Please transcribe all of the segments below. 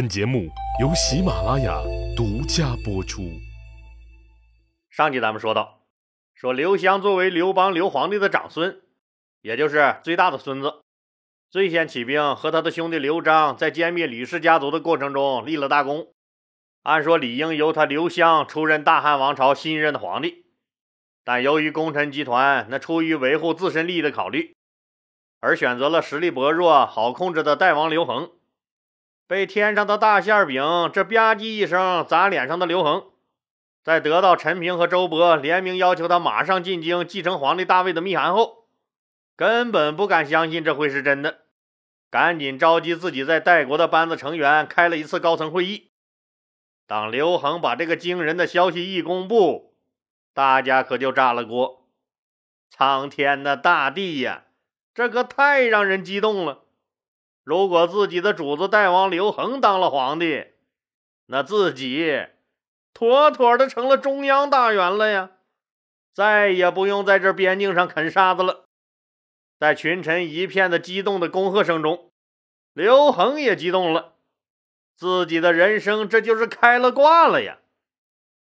本节目由喜马拉雅独家播出。上集咱们说到，说刘襄作为刘邦刘皇帝的长孙，也就是最大的孙子，最先起兵和他的兄弟刘璋在歼灭吕氏家族的过程中立了大功。按说理应由他刘襄出任大汉王朝新任的皇帝，但由于功臣集团那出于维护自身利益的考虑，而选择了实力薄弱、好控制的代王刘恒。被天上的大馅饼这吧唧一声砸脸上的刘恒，在得到陈平和周勃联名要求他马上进京继承皇帝大位的密函后，根本不敢相信这会是真的，赶紧召集自己在代国的班子成员开了一次高层会议。当刘恒把这个惊人的消息一公布，大家可就炸了锅！苍天的大地呀，这可太让人激动了！如果自己的主子代王刘恒当了皇帝，那自己妥妥的成了中央大员了呀，再也不用在这边境上啃沙子了。在群臣一片的激动的恭贺声中，刘恒也激动了，自己的人生这就是开了挂了呀！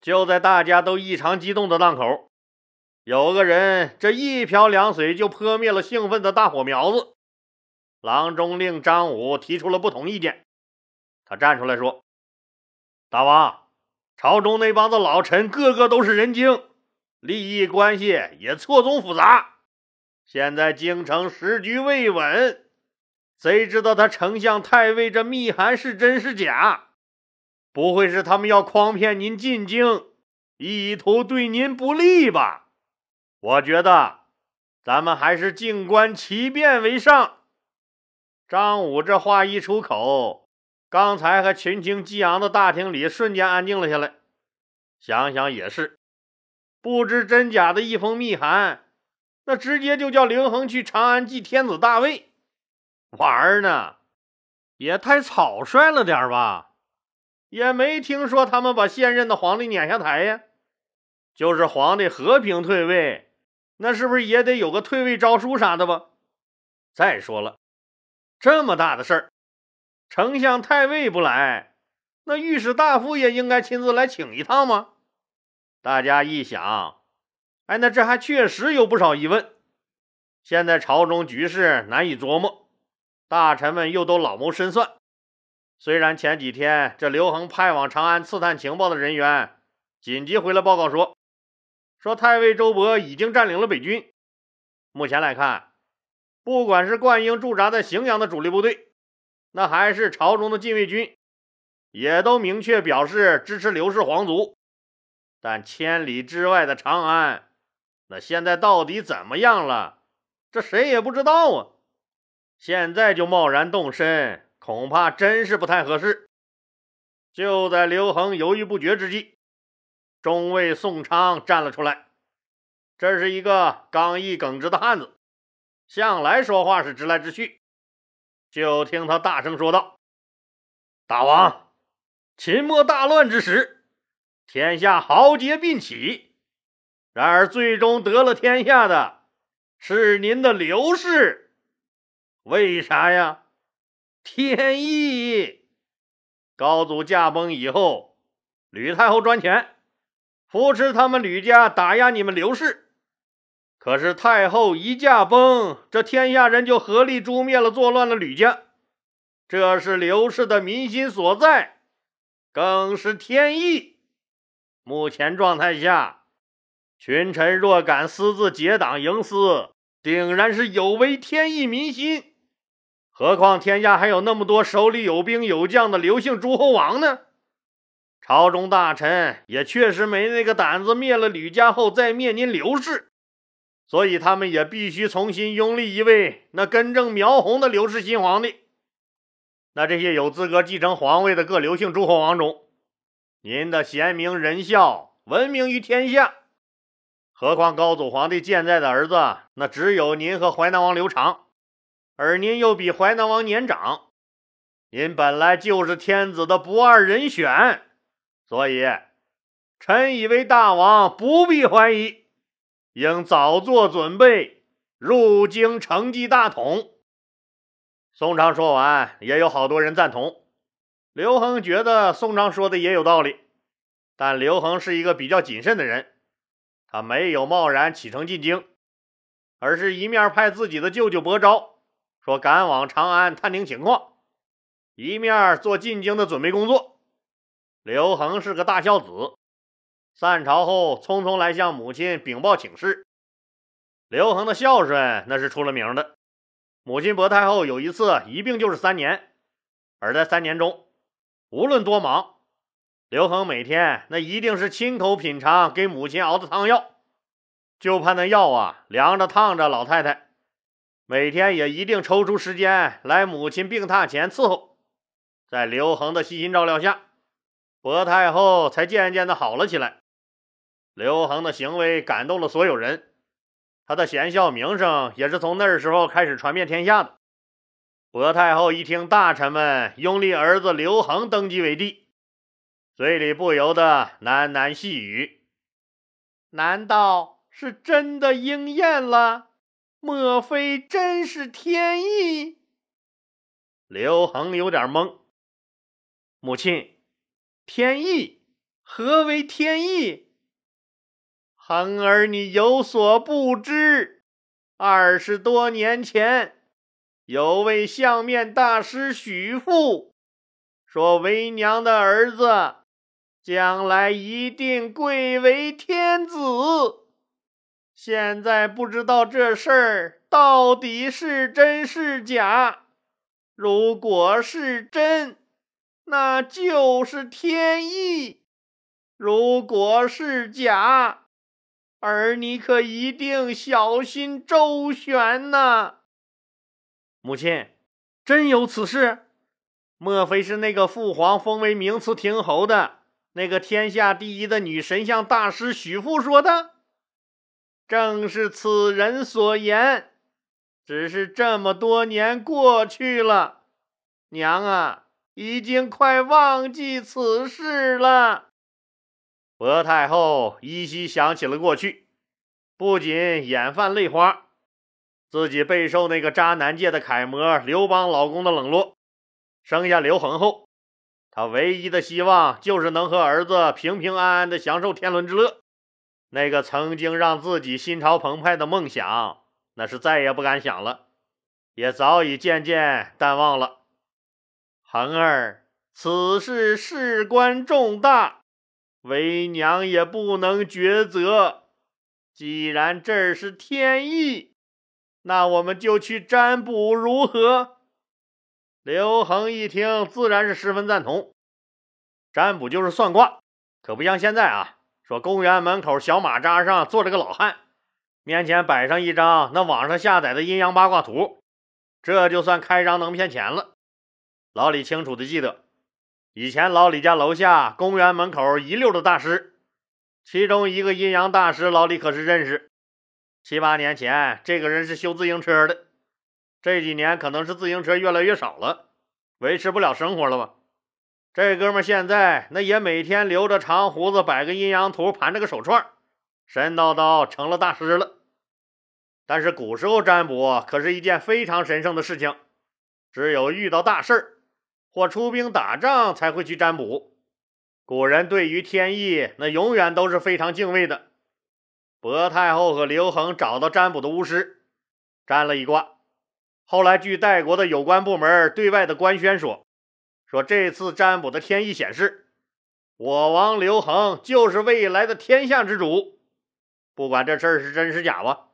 就在大家都异常激动的当口，有个人这一瓢凉水就泼灭了兴奋的大火苗子。郎中令张武提出了不同意见，他站出来说：“大王，朝中那帮子老臣个个都是人精，利益关系也错综复杂。现在京城时局未稳，谁知道他丞相太尉这密函是真是假？不会是他们要诓骗您进京，意图对您不利吧？我觉得，咱们还是静观其变为上。”张武这话一出口，刚才还群情激昂的大厅里瞬间安静了下来。想想也是，不知真假的一封密函，那直接就叫刘恒去长安祭天子大位，玩呢？也太草率了点吧？也没听说他们把现任的皇帝撵下台呀。就是皇帝和平退位，那是不是也得有个退位诏书啥的吧？再说了。这么大的事儿，丞相太尉不来，那御史大夫也应该亲自来请一趟吗？大家一想，哎，那这还确实有不少疑问。现在朝中局势难以琢磨，大臣们又都老谋深算。虽然前几天这刘恒派往长安刺探情报的人员紧急回来报告说，说太尉周勃已经占领了北军，目前来看。不管是灌婴驻扎在荥阳的主力部队，那还是朝中的禁卫军，也都明确表示支持刘氏皇族。但千里之外的长安，那现在到底怎么样了？这谁也不知道啊！现在就贸然动身，恐怕真是不太合适。就在刘恒犹豫不决之际，中尉宋昌站了出来。这是一个刚毅耿直的汉子。向来说话是直来直去，就听他大声说道：“大王，秦末大乱之时，天下豪杰并起，然而最终得了天下的是您的刘氏。为啥呀？天意！高祖驾崩以后，吕太后专权，扶持他们吕家打压你们刘氏。”可是太后一驾崩，这天下人就合力诛灭了作乱的吕家，这是刘氏的民心所在，更是天意。目前状态下，群臣若敢私自结党营私，定然是有违天意民心。何况天下还有那么多手里有兵有将的刘姓诸侯王呢？朝中大臣也确实没那个胆子灭了吕家后再灭您刘氏。所以他们也必须重新拥立一位那根正苗红的刘氏新皇帝。那这些有资格继承皇位的各刘姓诸侯王中，您的贤明仁孝闻名于天下。何况高祖皇帝健在的儿子，那只有您和淮南王刘长，而您又比淮南王年长，您本来就是天子的不二人选。所以，臣以为大王不必怀疑。应早做准备，入京承继大统。宋昌说完，也有好多人赞同。刘恒觉得宋昌说的也有道理，但刘恒是一个比较谨慎的人，他没有贸然启程进京，而是一面派自己的舅舅伯昭说赶往长安探听情况，一面做进京的准备工作。刘恒是个大孝子，散朝后匆匆来向母亲禀报请示。刘恒的孝顺那是出了名的。母亲薄太后有一次一病就是三年，而在三年中，无论多忙，刘恒每天那一定是亲口品尝给母亲熬的汤药，就怕那药啊凉着烫着，老太太每天也一定抽出时间来母亲病榻前伺候。在刘恒的悉心照料下。薄太后才渐渐的好了起来。刘恒的行为感动了所有人，他的贤孝名声也是从那时候开始传遍天下的。薄太后一听大臣们拥立儿子刘恒登基为帝，嘴里不由得喃喃细语：“难道是真的应验了？莫非真是天意？”刘恒有点懵，母亲。天意？何为天意？恒儿，你有所不知，二十多年前，有位相面大师许父说，为娘的儿子将来一定贵为天子。现在不知道这事儿到底是真是假。如果是真，那就是天意。如果是假，儿你可一定小心周旋呐。母亲，真有此事？莫非是那个父皇封为名慈亭侯的那个天下第一的女神像大师许父说的？正是此人所言。只是这么多年过去了，娘啊。已经快忘记此事了。薄太后依稀想起了过去，不仅眼泛泪花，自己备受那个渣男界的楷模刘邦老公的冷落。生下刘恒后，她唯一的希望就是能和儿子平平安安的享受天伦之乐。那个曾经让自己心潮澎湃的梦想，那是再也不敢想了，也早已渐渐淡忘了。恒儿，此事事关重大，为娘也不能抉择。既然这是天意，那我们就去占卜，如何？刘恒一听，自然是十分赞同。占卜就是算卦，可不像现在啊，说公园门口小马扎上坐着个老汉，面前摆上一张那网上下载的阴阳八卦图，这就算开张能骗钱了。老李清楚的记得，以前老李家楼下公园门口一溜的大师，其中一个阴阳大师，老李可是认识。七八年前，这个人是修自行车的，这几年可能是自行车越来越少了，维持不了生活了吧？这哥们现在那也每天留着长胡子，摆个阴阳图，盘着个手串，神叨叨成了大师了。但是古时候占卜可是一件非常神圣的事情，只有遇到大事儿。或出兵打仗才会去占卜。古人对于天意，那永远都是非常敬畏的。薄太后和刘恒找到占卜的巫师，占了一卦。后来据代国的有关部门对外的官宣说，说这次占卜的天意显示，我王刘恒就是未来的天下之主。不管这事儿是真是假吧，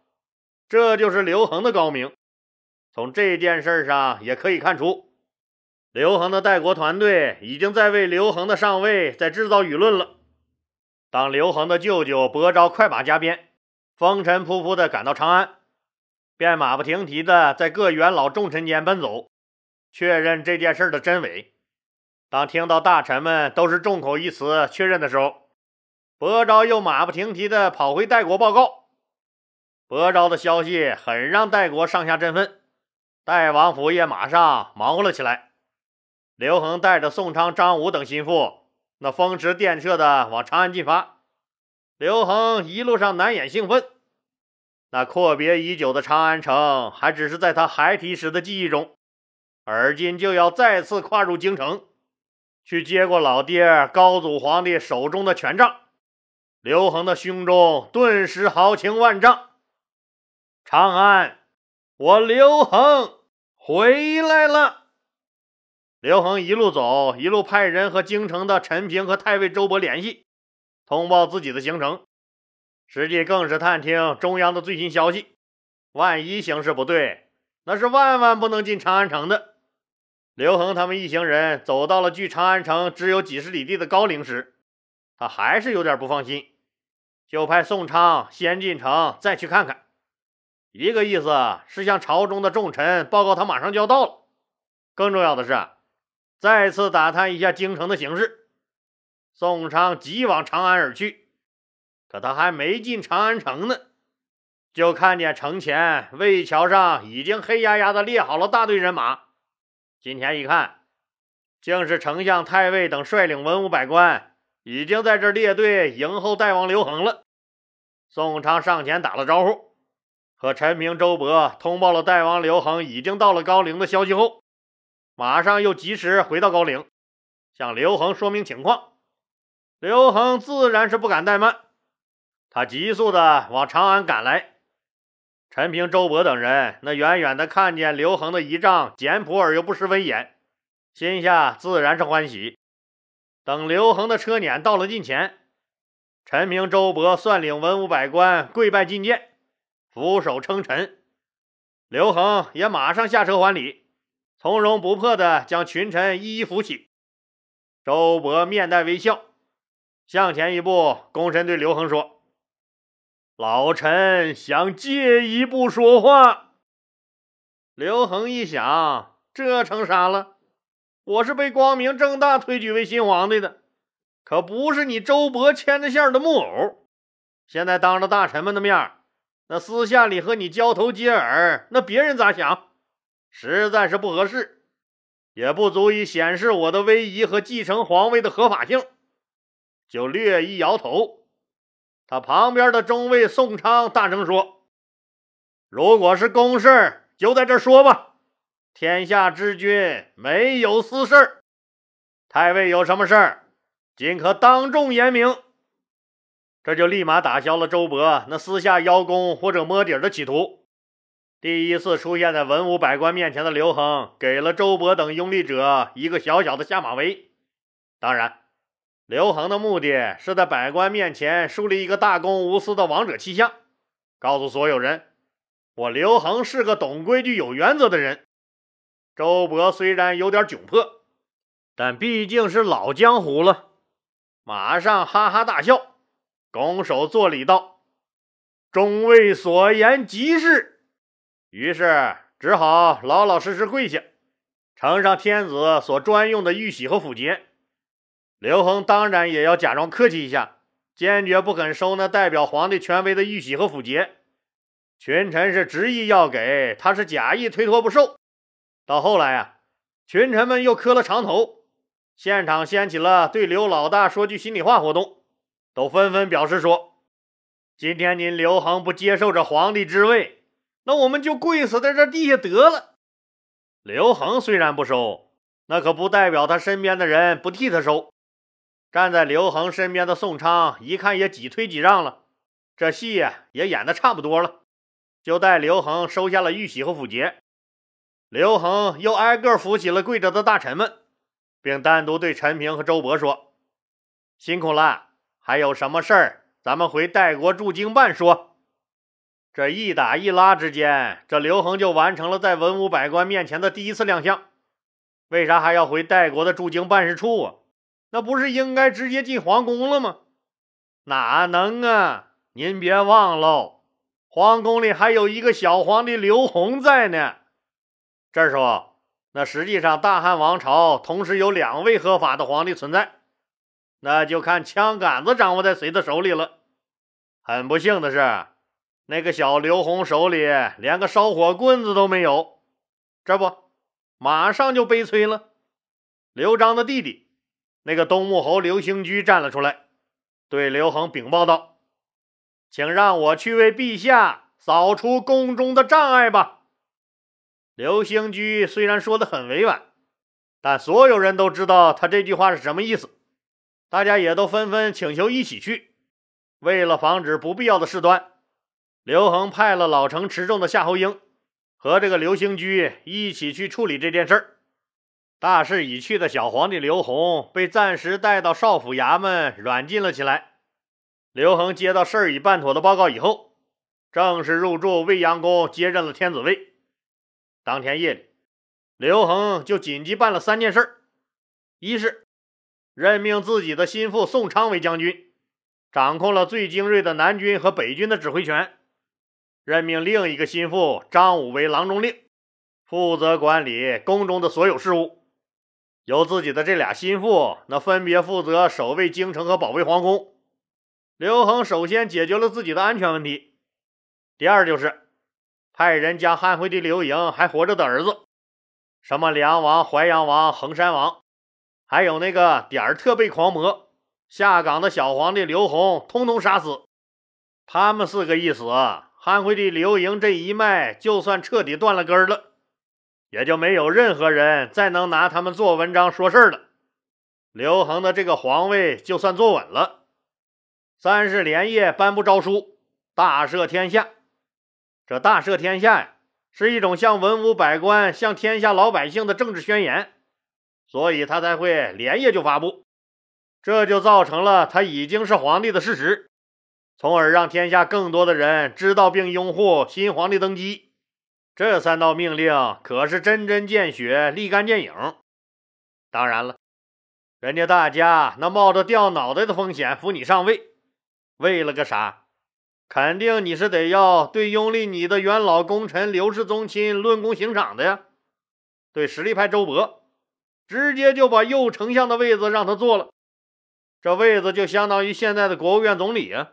这就是刘恒的高明。从这件事上也可以看出。刘恒的代国团队已经在为刘恒的上位在制造舆论了。当刘恒的舅舅伯昭快马加鞭、风尘仆仆地赶到长安，便马不停蹄地在各元老重臣间奔走，确认这件事的真伪。当听到大臣们都是众口一词确认的时候，伯昭又马不停蹄地跑回代国报告。伯昭的消息很让代国上下振奋，代王府也马上忙活了起来。刘恒带着宋昌、张武等心腹，那风驰电掣的往长安进发。刘恒一路上难掩兴奋，那阔别已久的长安城还只是在他孩提时的记忆中，而今就要再次跨入京城。去接过老爹高祖皇帝手中的权杖。刘恒的胸中顿时豪情万丈。长安，我刘恒回来了。刘恒一路走，一路派人和京城的陈平和太尉周勃联系，通报自己的行程，实际更是探听中央的最新消息。万一形势不对，那是万万不能进长安城的。刘恒他们一行人走到了距长安城只有几十里地的高陵时，他还是有点不放心，就派宋昌先进城再去看看。一个意思是向朝中的重臣报告他马上就要到了，更重要的是再次打探一下京城的形势。宋昌急往长安而去，可他还没进长安城呢，就看见城前魏桥上已经黑压压的列好了大队人马。今天一看，竟是丞相、太尉等率领文武百官，已经在这列队迎候大王刘恒了。宋昌上前打了招呼，和陈平、周勃通报了大王刘恒已经到了高陵的消息后，马上又及时回到高陵，向刘恒说明情况。刘恒自然是不敢怠慢，他急速的往长安赶来。陈平、周勃等人那远远的看见刘恒的仪仗简朴而又不失威严，心下自然是欢喜。等刘恒的车辇到了近前，陈平、周勃率领文武百官跪拜觐见，俯首称臣。刘恒也马上下车还礼，从容不迫的将群臣一一扶起。周勃面带微笑，向前一步，躬身对刘恒说。老臣想借一步说话。刘恒一想，这成啥了？我是被光明正大推举为新皇帝的，可不是你周勃牵着线的木偶。现在当着大臣们的面，那私下里和你交头接耳，那别人咋想？实在是不合适，也不足以显示我的威仪和继承皇位的合法性。就略一摇头。他旁边的中尉宋昌大声说：“如果是公事，就在这说吧。天下之君没有私事太尉有什么事儿，尽可当众言明。”这就立马打消了周勃那私下邀功或者摸底的企图。第一次出现在文武百官面前的刘恒，给了周勃等拥立者一个小小的下马威。当然。刘恒的目的是在百官面前树立一个大公无私的王者气象，告诉所有人，我刘恒是个懂规矩、有原则的人。周勃虽然有点窘迫，但毕竟是老江湖了，马上哈哈大笑，拱手作礼道：“众位所言极是。”于是只好老老实实跪下，呈上天子所专用的玉玺和符节。刘恒当然也要假装客气一下，坚决不肯收那代表皇帝权威的玉玺和符节。群臣是执意要给，他是假意推脱不受。到后来啊，群臣们又磕了长头，现场掀起了对刘老大说句心里话活动，都纷纷表示说：“今天您刘恒不接受这皇帝之位，那我们就跪死在这地下得了。”刘恒虽然不收，那可不代表他身边的人不替他收。站在刘恒身边的宋昌一看也几推几让了，这戏呀也演的差不多了，就带刘恒收下了玉玺和符节。刘恒又挨个扶起了跪着的大臣们，并单独对陈平和周勃说：“辛苦了，还有什么事儿，咱们回代国驻京办说。”这一打一拉之间，这刘恒就完成了在文武百官面前的第一次亮相。为啥还要回代国的驻京办事处啊？那不是应该直接进皇宫了吗？哪能啊！您别忘喽，皇宫里还有一个小皇帝刘宏在呢。这时候，那实际上大汉王朝同时有两位合法的皇帝存在，那就看枪杆子掌握在谁的手里了。很不幸的是，那个小刘宏手里连个烧火棍子都没有。这不，马上就悲催了。刘璋的弟弟。那个东木侯刘兴居站了出来，对刘恒禀报道：“请让我去为陛下扫除宫中的障碍吧。”刘兴居虽然说的很委婉，但所有人都知道他这句话是什么意思，大家也都纷纷请求一起去。为了防止不必要的事端，刘恒派了老成持重的夏侯婴和这个刘兴居一起去处理这件事儿。大势已去的小皇帝刘宏被暂时带到少府衙门软禁了起来。刘恒接到事儿已办妥的报告以后，正式入住未央宫，接任了天子位。当天夜里，刘恒就紧急办了三件事：一是任命自己的心腹宋昌为将军，掌控了最精锐的南军和北军的指挥权；任命另一个心腹张武为郎中令，负责管理宫中的所有事务。由自己的这俩心腹，那分别负责守卫京城和保卫皇宫。刘恒首先解决了自己的安全问题，第二就是派人将汉惠帝刘盈还活着的儿子，什么梁王、淮阳王、衡山王，还有那个点儿特备狂魔下岗的小皇帝刘宏，通通杀死。他们四个一死，汉惠帝刘盈这一脉就算彻底断了根了。也就没有任何人再能拿他们做文章说事儿了。刘恒的这个皇位就算坐稳了。三是连夜颁布诏书，大赦天下。这大赦天下呀，是一种向文武百官、向天下老百姓的政治宣言，所以他才会连夜就发布。这就造成了他已经是皇帝的事实，从而让天下更多的人知道并拥护新皇帝登基。这三道命令可是针针见血、立竿见影。当然了，人家大家那冒着掉脑袋的风险扶你上位，为了个啥？肯定你是得要对拥立你的元老功臣刘氏宗亲论功行赏的呀。对实力派周勃，直接就把右丞相的位子让他坐了，这位子就相当于现在的国务院总理啊。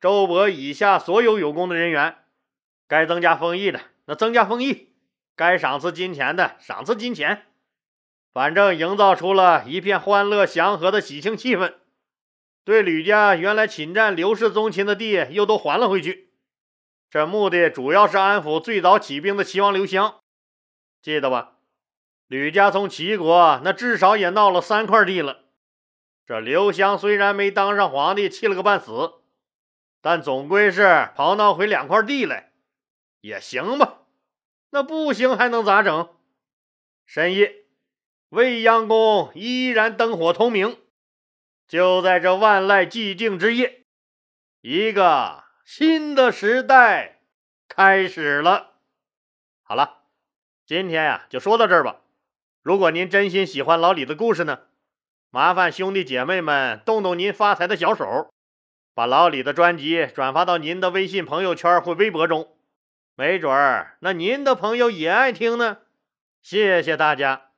周勃以下所有有功的人员，该增加封邑的。那增加封邑，该赏赐金钱的赏赐金钱，反正营造出了一片欢乐祥和的喜庆气氛。对吕家原来侵占刘氏宗亲的地又都还了回去，这目的主要是安抚最早起兵的齐王刘襄。记得吧？吕家从齐国那至少也闹了三块地了。这刘襄虽然没当上皇帝，气了个半死，但总归是刨闹回两块地来，也行吧。那不行还能咋整？深夜，未央宫依然灯火通明。就在这万籁寂静之夜，一个新的时代开始了。好了，今天呀就说到这儿吧。如果您真心喜欢老李的故事呢，麻烦兄弟姐妹们动动您发财的小手，把老李的专辑转发到您的微信朋友圈或微博中。没准儿，那您的朋友也爱听呢。谢谢大家。